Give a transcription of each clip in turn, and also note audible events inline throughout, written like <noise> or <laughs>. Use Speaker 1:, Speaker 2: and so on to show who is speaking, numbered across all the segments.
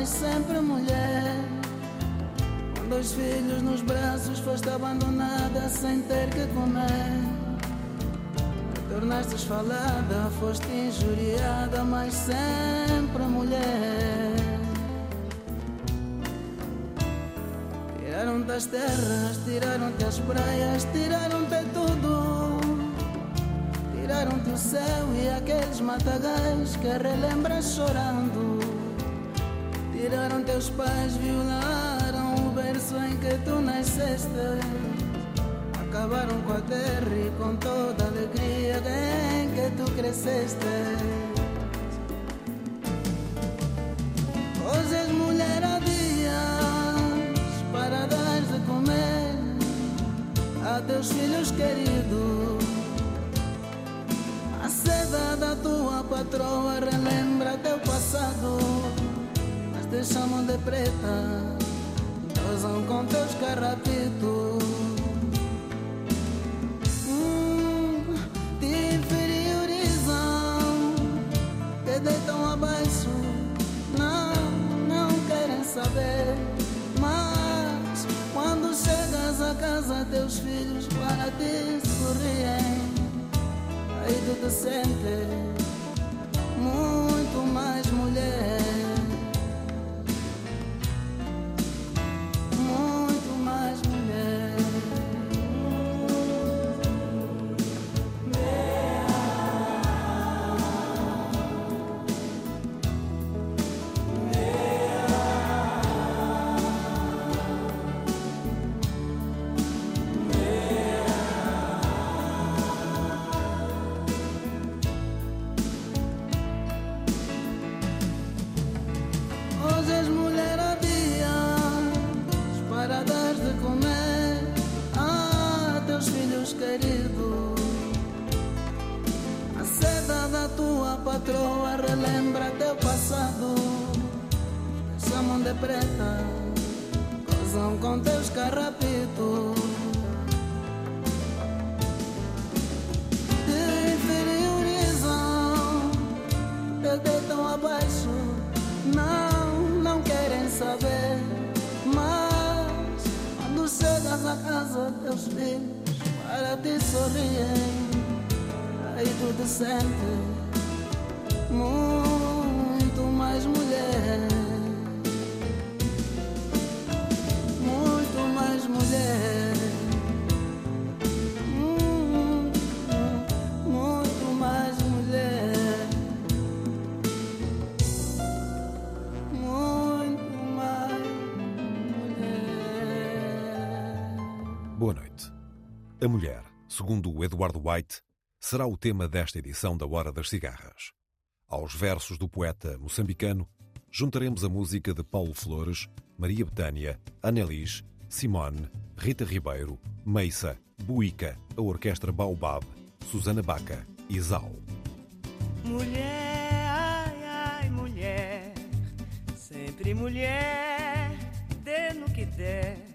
Speaker 1: Mas sempre mulher. Com dois filhos nos braços, foste abandonada sem ter que comer. Tornaste falada, foste injuriada, mas sempre mulher. Tiraram-te as terras, tiraram-te as praias, tiraram-te tudo. Tiraram-te o céu e aqueles matagais que relembras chorando. Tiraram teus pais, violaram o berço em que tu nasceste. Acabaram com a terra e com toda a alegria em que tu cresceste. Hoje és mulher há dias para dar de comer a teus filhos queridos. A seda da tua patroa relembra teu passado, te chamam de preta, gozam com teus carrapitos. Hum, te inferiorizam, te deitam abaixo, não, não querem saber. Mas quando chegas a casa, teus filhos para ti sorriem. Aí tu te sentes muito
Speaker 2: Boa noite. A mulher, segundo o Eduardo White, será o tema desta edição da Hora das Cigarras. Aos versos do poeta moçambicano, juntaremos a música de Paulo Flores, Maria Betânia, Annelies, Simone, Rita Ribeiro, Meissa, Buica, a Orquestra Baobab, Susana Baca e Zau.
Speaker 3: Mulher, ai, ai, mulher, sempre mulher, dê no que der.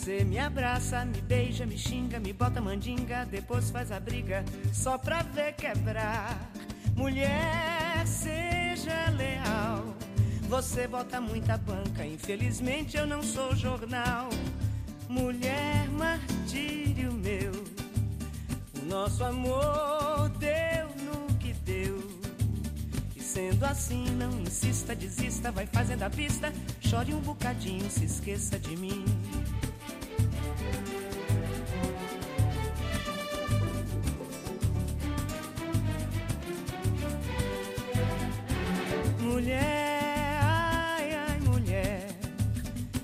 Speaker 3: Você me abraça, me beija, me xinga, me bota mandinga, depois faz a briga só pra ver quebrar. Mulher, seja leal. Você bota muita banca, infelizmente eu não sou jornal. Mulher, martírio meu. O nosso amor deu no que deu. E sendo assim, não insista, desista, vai fazendo a pista. Chore um bocadinho, se esqueça de mim. Mulher, ai, ai, mulher,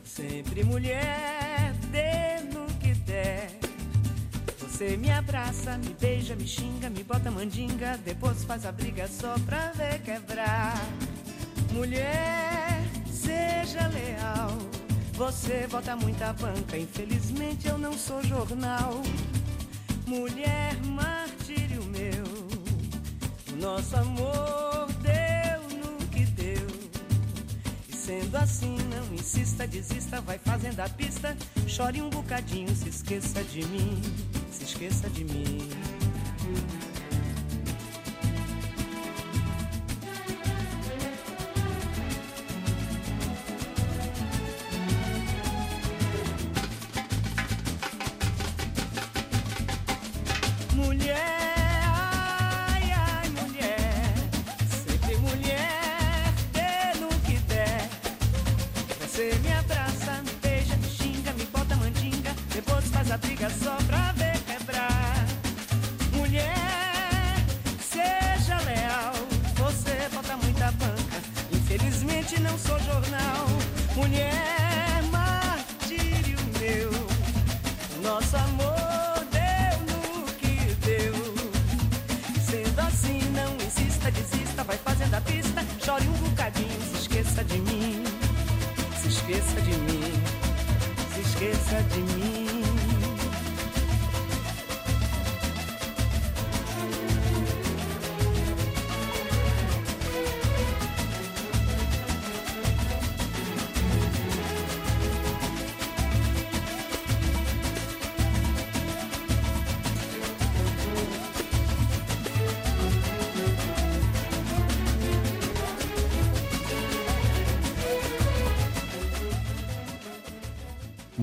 Speaker 3: sempre mulher, dê no que der. Você me abraça, me beija, me xinga, me bota mandinga, depois faz a briga só pra ver quebrar. Mulher, seja leal. Você bota muita banca, infelizmente eu não sou jornal. Mulher, martírio meu, nosso amor sendo assim, não insista, desista, vai fazendo a pista. Chore um bocadinho, se esqueça de mim, se esqueça de mim.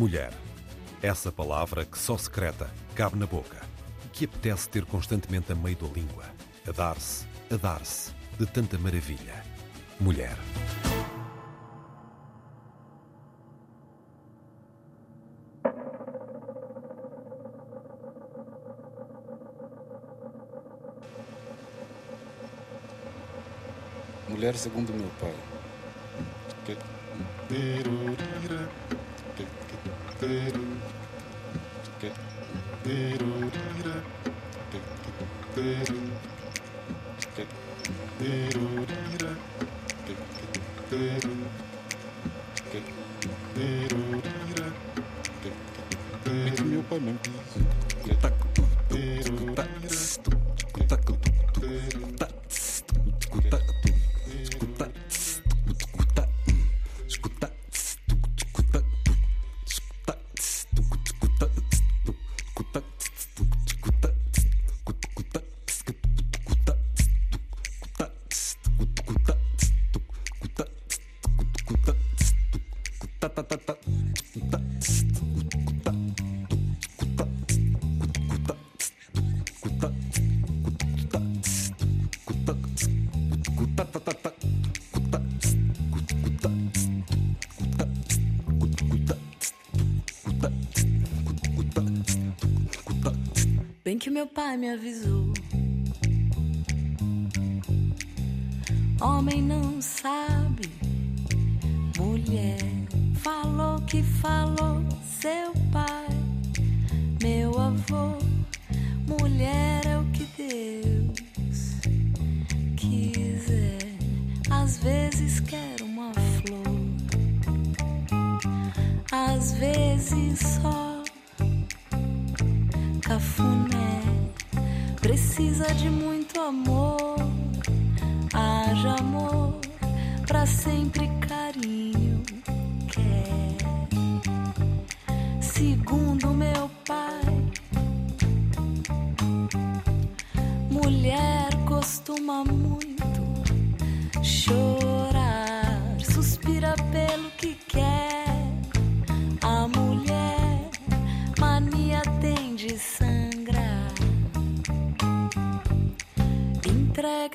Speaker 3: Mulher.
Speaker 2: Essa palavra que só secreta, cabe na boca e que apetece ter constantemente a meio da língua. A dar-se, a dar-se, de tanta maravilha. Mulher.
Speaker 4: Mulher segundo meu pai. Meu pai mesmo diz.
Speaker 5: Meu pai me avisou. Homem não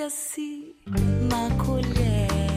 Speaker 5: assim na colher.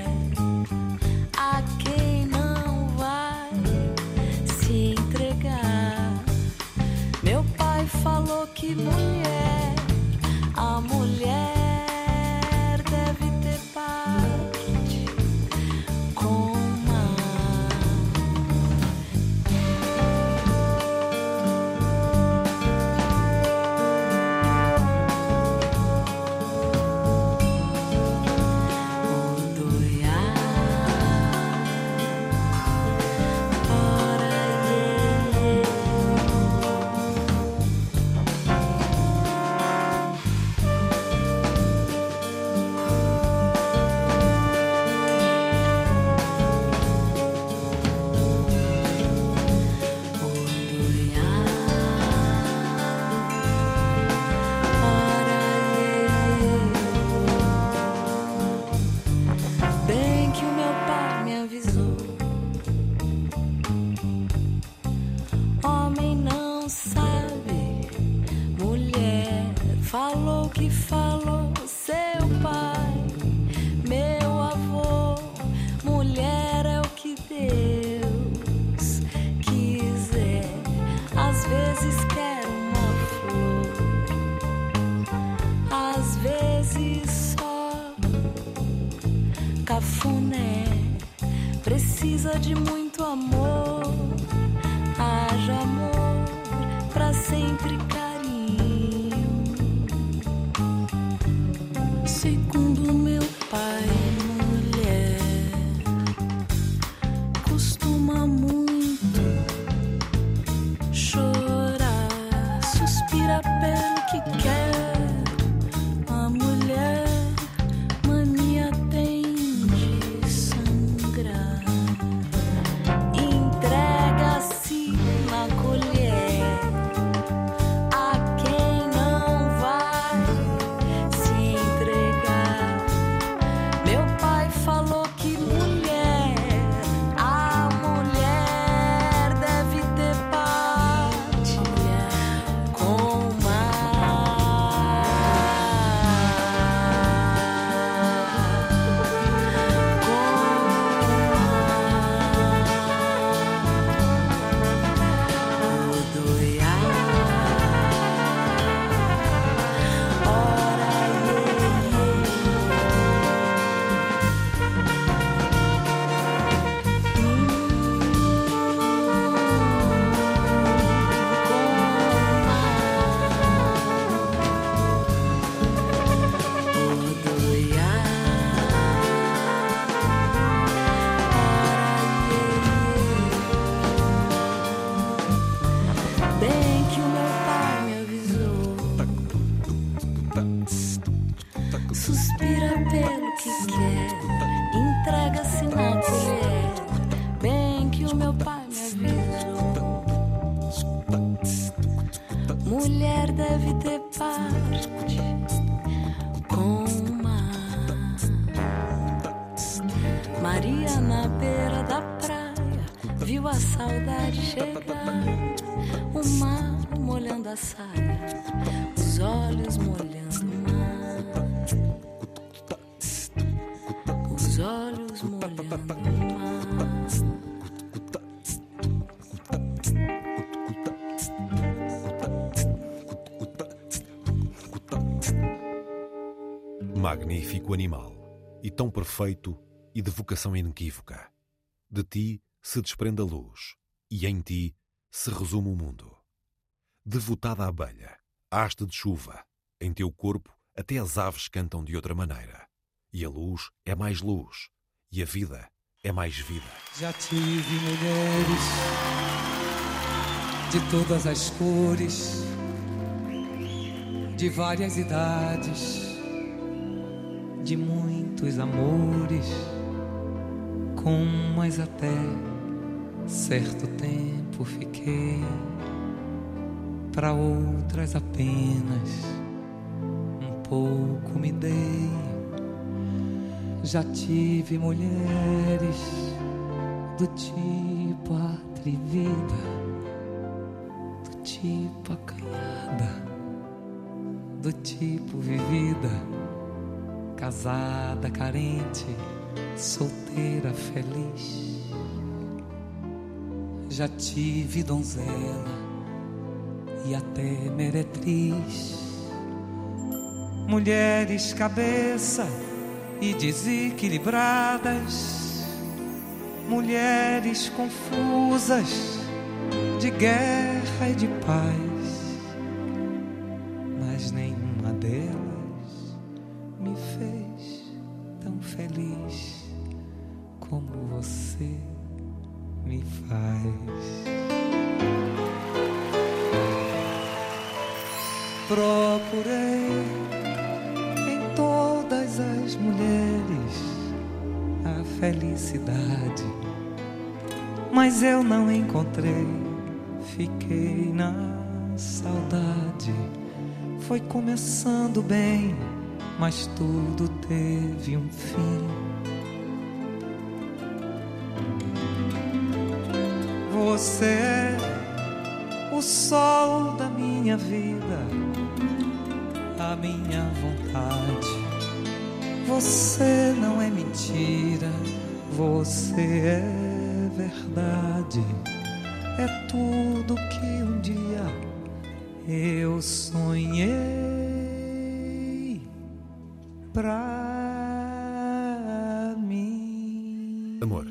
Speaker 5: de muito.
Speaker 2: Magnífico animal, e tão perfeito e de vocação inequívoca. De ti se desprende a luz, e em ti se resume o mundo. Devotada abelha, haste de chuva, em teu corpo até as aves cantam de outra maneira. E a luz é mais luz, e a vida é mais vida.
Speaker 6: Já tive mulheres de todas as cores, de várias idades de muitos amores, com mais até certo tempo fiquei, para outras apenas um pouco me dei. Já tive mulheres do tipo atrevida, do tipo acanhada, do tipo vivida casada, carente, solteira, feliz. Já tive donzela e até meretriz. Mulheres cabeça e desequilibradas, mulheres confusas de guerra e de paz felicidade, mas eu não encontrei. Fiquei na saudade. Foi começando bem, mas tudo teve um fim. Você é o sol da minha vida a minha vontade. Você não é mentira, você é verdade. É tudo que um dia eu sonhei pra mim.
Speaker 2: Amor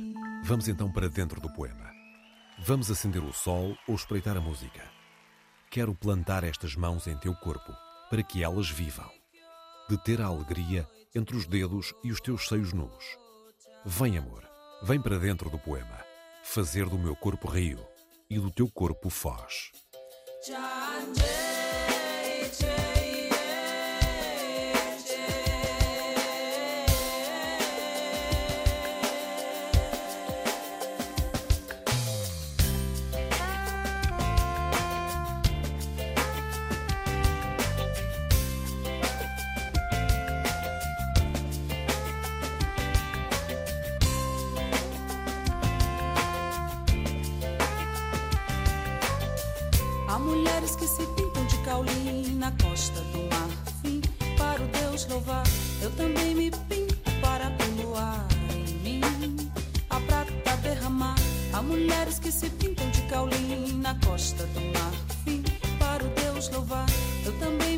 Speaker 2: Vamos então para dentro do poema. Vamos acender o sol ou espreitar a música. Quero plantar estas mãos em teu corpo para que elas vivam. De ter a alegria entre os dedos e os teus seios nus. Vem, amor, vem para dentro do poema, fazer do meu corpo rio e do teu corpo foz.
Speaker 7: Mulheres que se pintam de caulim na costa do marfim para o Deus louvar. Eu também me pinto para poluar em mim a prata derramar. Há mulheres que se pintam de caulim na costa do marfim para o Deus louvar. Eu também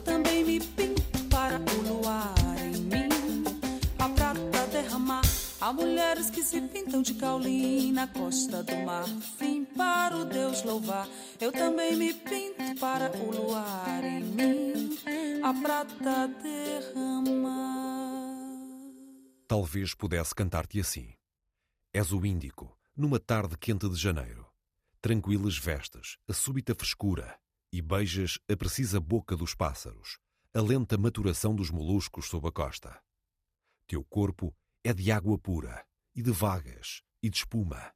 Speaker 7: também me pinto para o luar em mim a prata derramar. Há mulheres que se pintam de caulim na costa do marfim para o Deus louvar. Eu também me pinto para o luar em mim a prata derramar.
Speaker 2: Talvez pudesse cantar-te assim. És o índico, numa tarde quente de janeiro. Tranquilas vestes, a súbita frescura, e beijas a precisa boca dos pássaros, a lenta maturação dos moluscos sob a costa. Teu corpo é de água pura, e de vagas, e de espuma.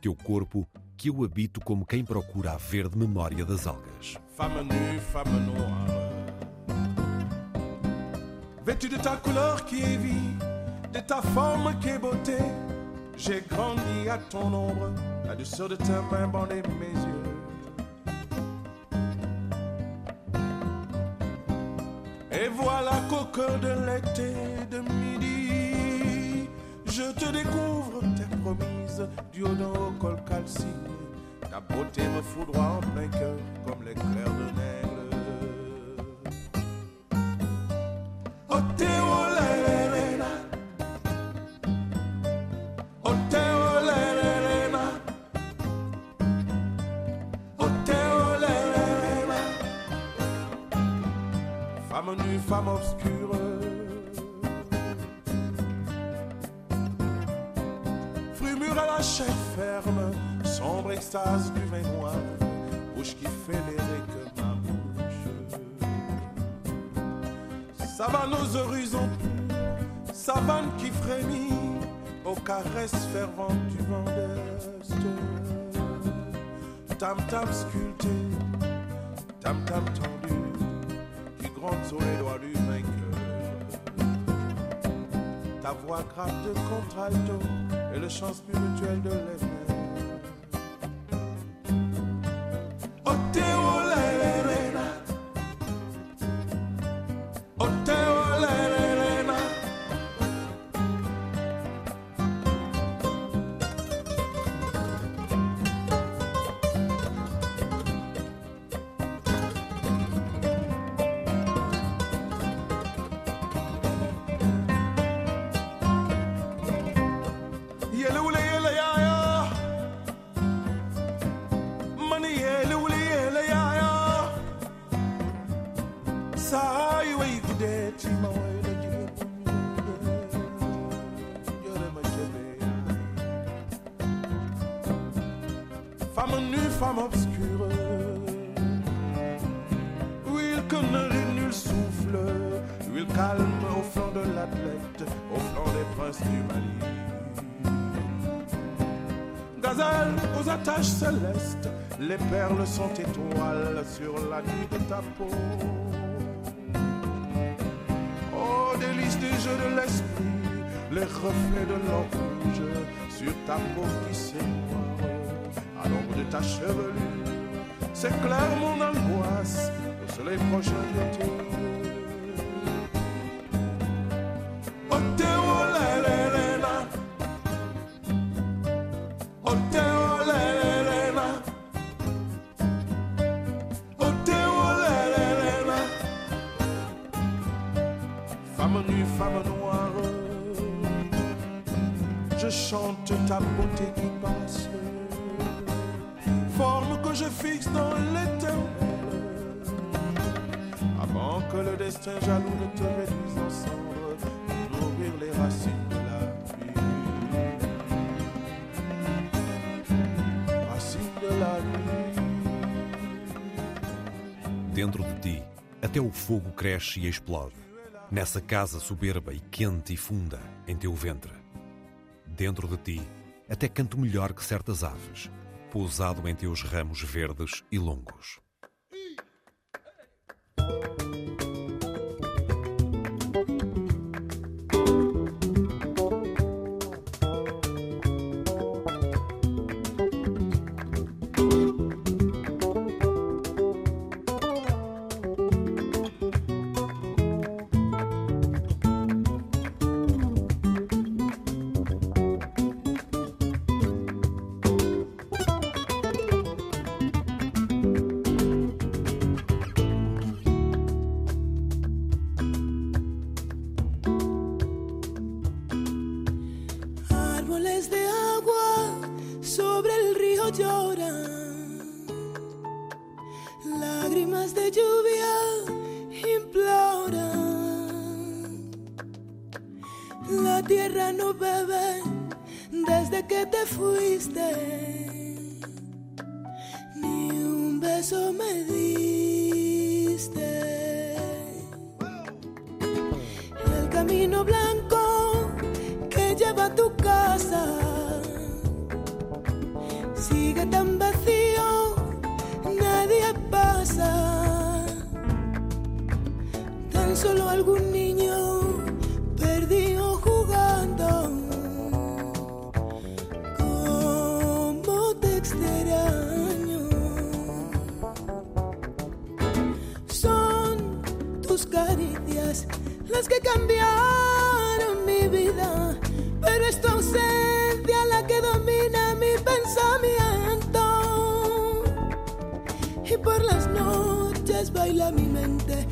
Speaker 2: Teu corpo que eu habito como quem procura a verde memória das algas.
Speaker 4: Femme nue, femme noire. Vêtue de ta couleur qui est vie, de ta forme qui est beauté, j'ai grandi à ton ombre, la douceur de ta main bandait mes yeux.
Speaker 8: Et voilà qu'au cœur de l'été de midi, je te découvre, t'es promise, du haut d'un col calciné. Ta beauté me foudroie en plein cœur comme l'éclair de Femme nue, femme obscure. Fruit mûr à la chair ferme, sombre extase du vin noir, bouche qui fait l'airer que ma bouche. Savane aux horizons purs, savane qui frémit aux caresses ferventes du vent d'Est. Tam tam sculpté, tam tam tendu, gronde sur les doigts du vainqueur. Ta voix grave de contralto et le chant spirituel de l'éveil. Les perles sont étoiles sur la nuit de ta peau. Oh, délice des jeux de l'esprit, les reflets de l'or sur ta peau qui s'émoire à l'ombre de ta chevelure. C'est mon angoisse au soleil prochain d'été.
Speaker 2: Dentro de ti, até o fogo cresce e explode. Nessa casa soberba e quente e funda, em teu ventre. Dentro de ti, até canto melhor que certas aves, pousado em teus ramos verdes e longos.
Speaker 9: Lleva a tu casa sigue tan vacío, nadie pasa. Tan solo algún niño perdido jugando. Cómo te extraño. Son tus caricias cambiaron baila mi mente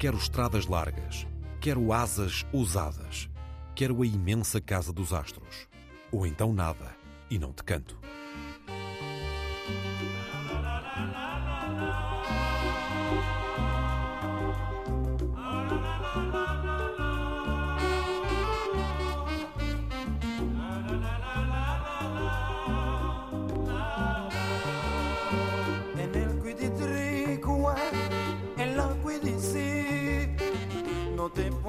Speaker 2: Quero estradas largas, quero asas ousadas, quero a imensa casa dos astros. Ou então nada, e não te canto.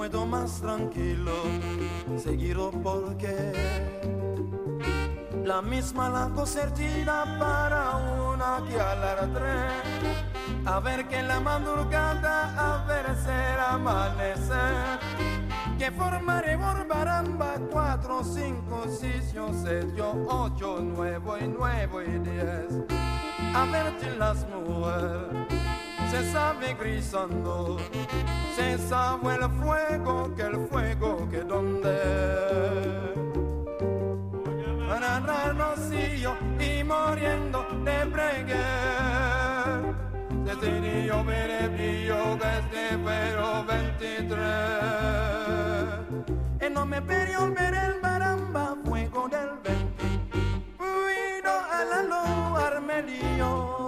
Speaker 10: Puedo más tranquilo seguirlo porque la misma la concertina para una que alardre a ver que la madrugada a ver ser amanecer. Que formaré baramba cuatro, cinco, seis, siete, ocho, nueve y nueve y diez. A ver si las mujeres se sabe grisando, se sabe el fuego, que el fuego que donde. Para rocío y muriendo de bregue, desde yo veré desde pero 23. Y no me perdió ver el baramba, fuego del 20. Cuido a la luz, armelio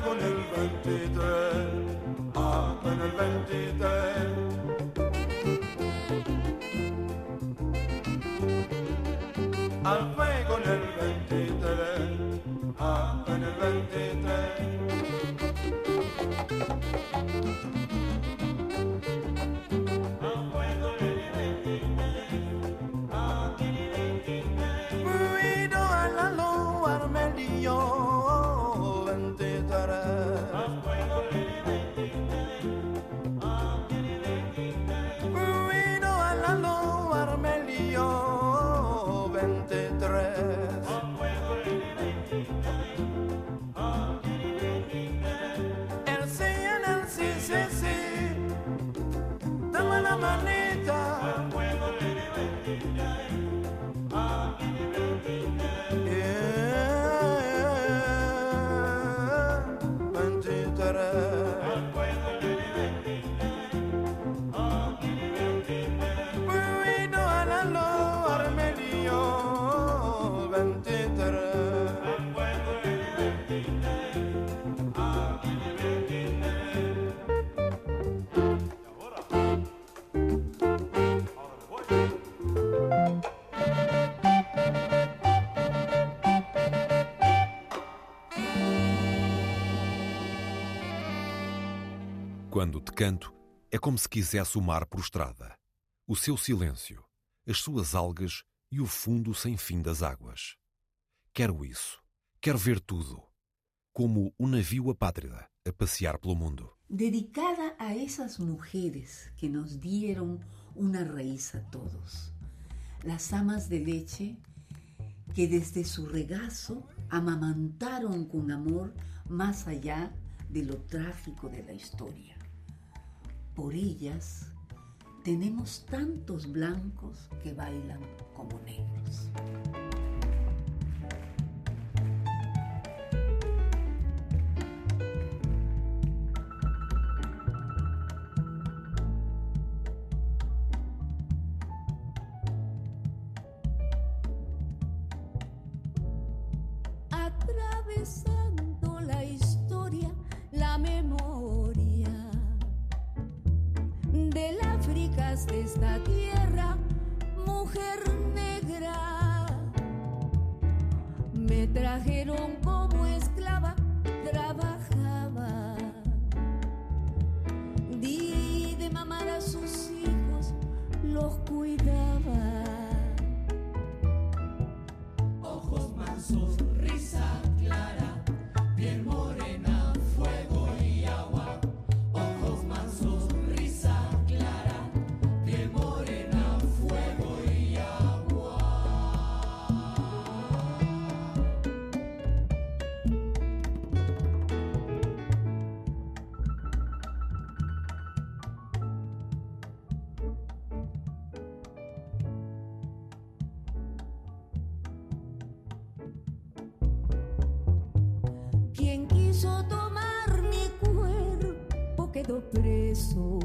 Speaker 10: con el 23, ah, con el 23. Canto, é como se quisesse o mar prostrada, o seu silêncio, as suas algas e o fundo sem fim das águas. Quero isso, quero ver tudo, como um navio apátrida a passear pelo mundo.
Speaker 11: Dedicada a essas mulheres que nos dieron uma raiz a todos, las amas de leche que desde su regazo amamantaron con amor más allá de lo trágico de la historia. Por ellas tenemos tantos blancos que bailan como negros.
Speaker 12: quedo preso.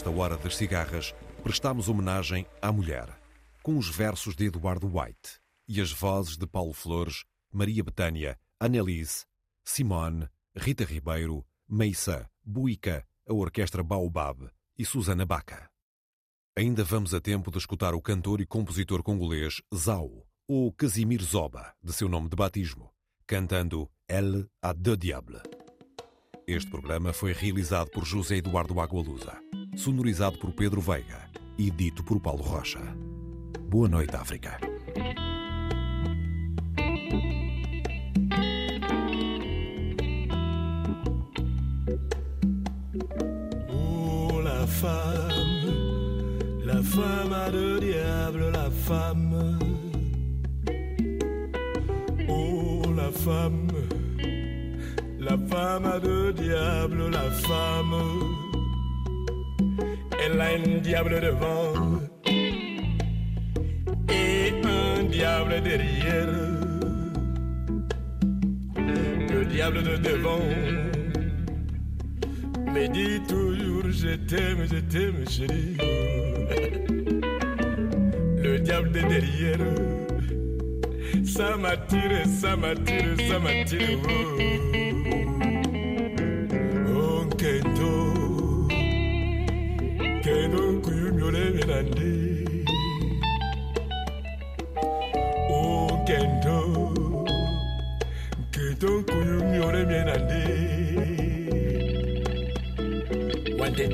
Speaker 2: Nesta hora das cigarras, prestamos homenagem à mulher, com os versos de Eduardo White e as vozes de Paulo Flores, Maria Betânia, Annelise, Simone, Rita Ribeiro, Meissa, Buica, a Orquestra Baobab e Susana Baca. Ainda vamos a tempo de escutar o cantor e compositor congolês Zao, ou Casimir Zoba, de seu nome de batismo, cantando Elle a deux diables. Este programa foi realizado por José Eduardo Agualusa, sonorizado por Pedro Veiga e dito por Paulo Rocha. Boa noite, África.
Speaker 8: Oh la femme, la femme a deux diables, la femme. Oh la femme, la femme a deux diables, la femme. Elle a un diable devant et un diable derrière. Le diable de devant me dit toujours je t'aime, je t'aime chérie. Le diable de derrière, ça m'attire, ça m'attire, ça m'attire. Oh,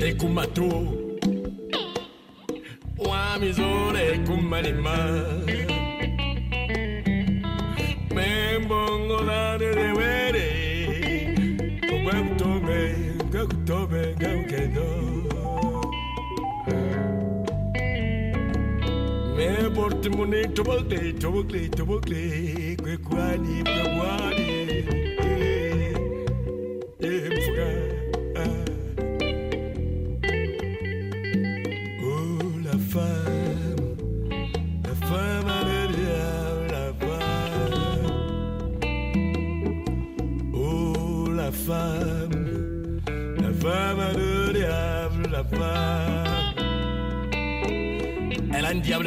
Speaker 8: zone kumatu wami zone kumalima membongo zane zewere kukwekutome Me kwekukendo meportimuni tobokle tobokle tobokle kwekwani kwekwa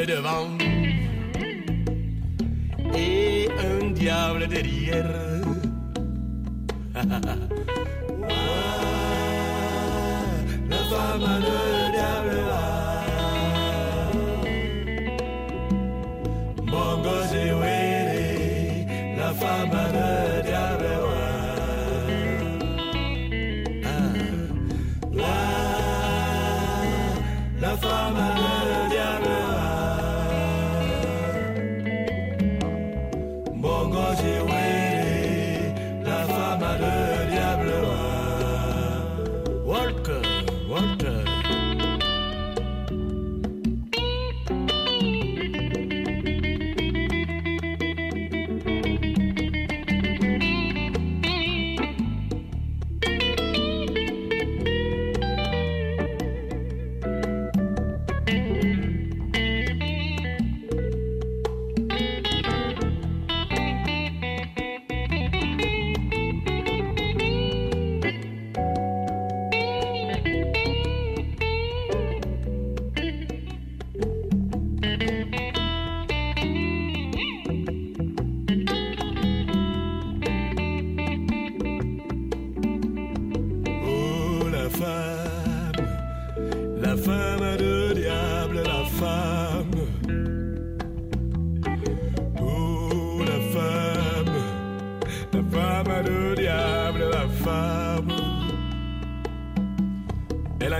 Speaker 8: diable devant et un diable derrière. <laughs> la femme a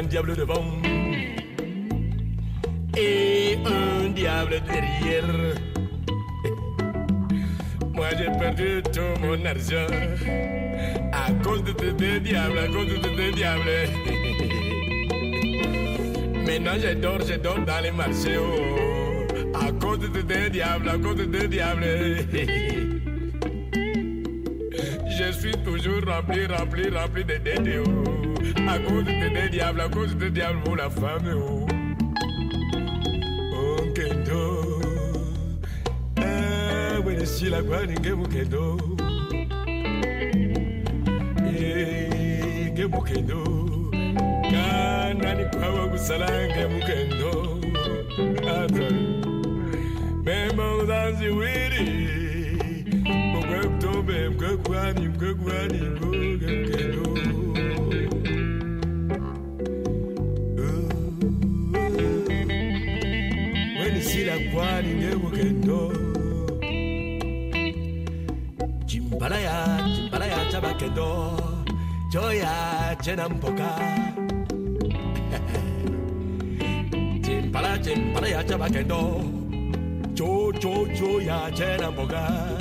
Speaker 8: un diable devant et un diable derrière. Moi j'ai perdu tout mon argent à cause de tes diables, à cause de tes diables. Maintenant je dors, je dors dans les marchés, oh, à cause de tes diables, à cause de tes diables. Je suis toujours rempli, rempli, rempli de dettes, oh, À cause des diables, à cause des diables, pour la femme, oh. Oh, Kendo. Eh, oui, si la quoi, n'ingue, Kendo. Eh, Kendo. Kendo. kanani kwaba gusalange mukendo atari bemba uzanzi wiri mugwe kutombe mugwe kwani mugwe kwani mugwe kendo Chimbalaya, chimbalaya chabakendo Choya chenampoka. <laughs> Chimpala, chimbalaya chabakendo Cho, cho, choya chenampoka.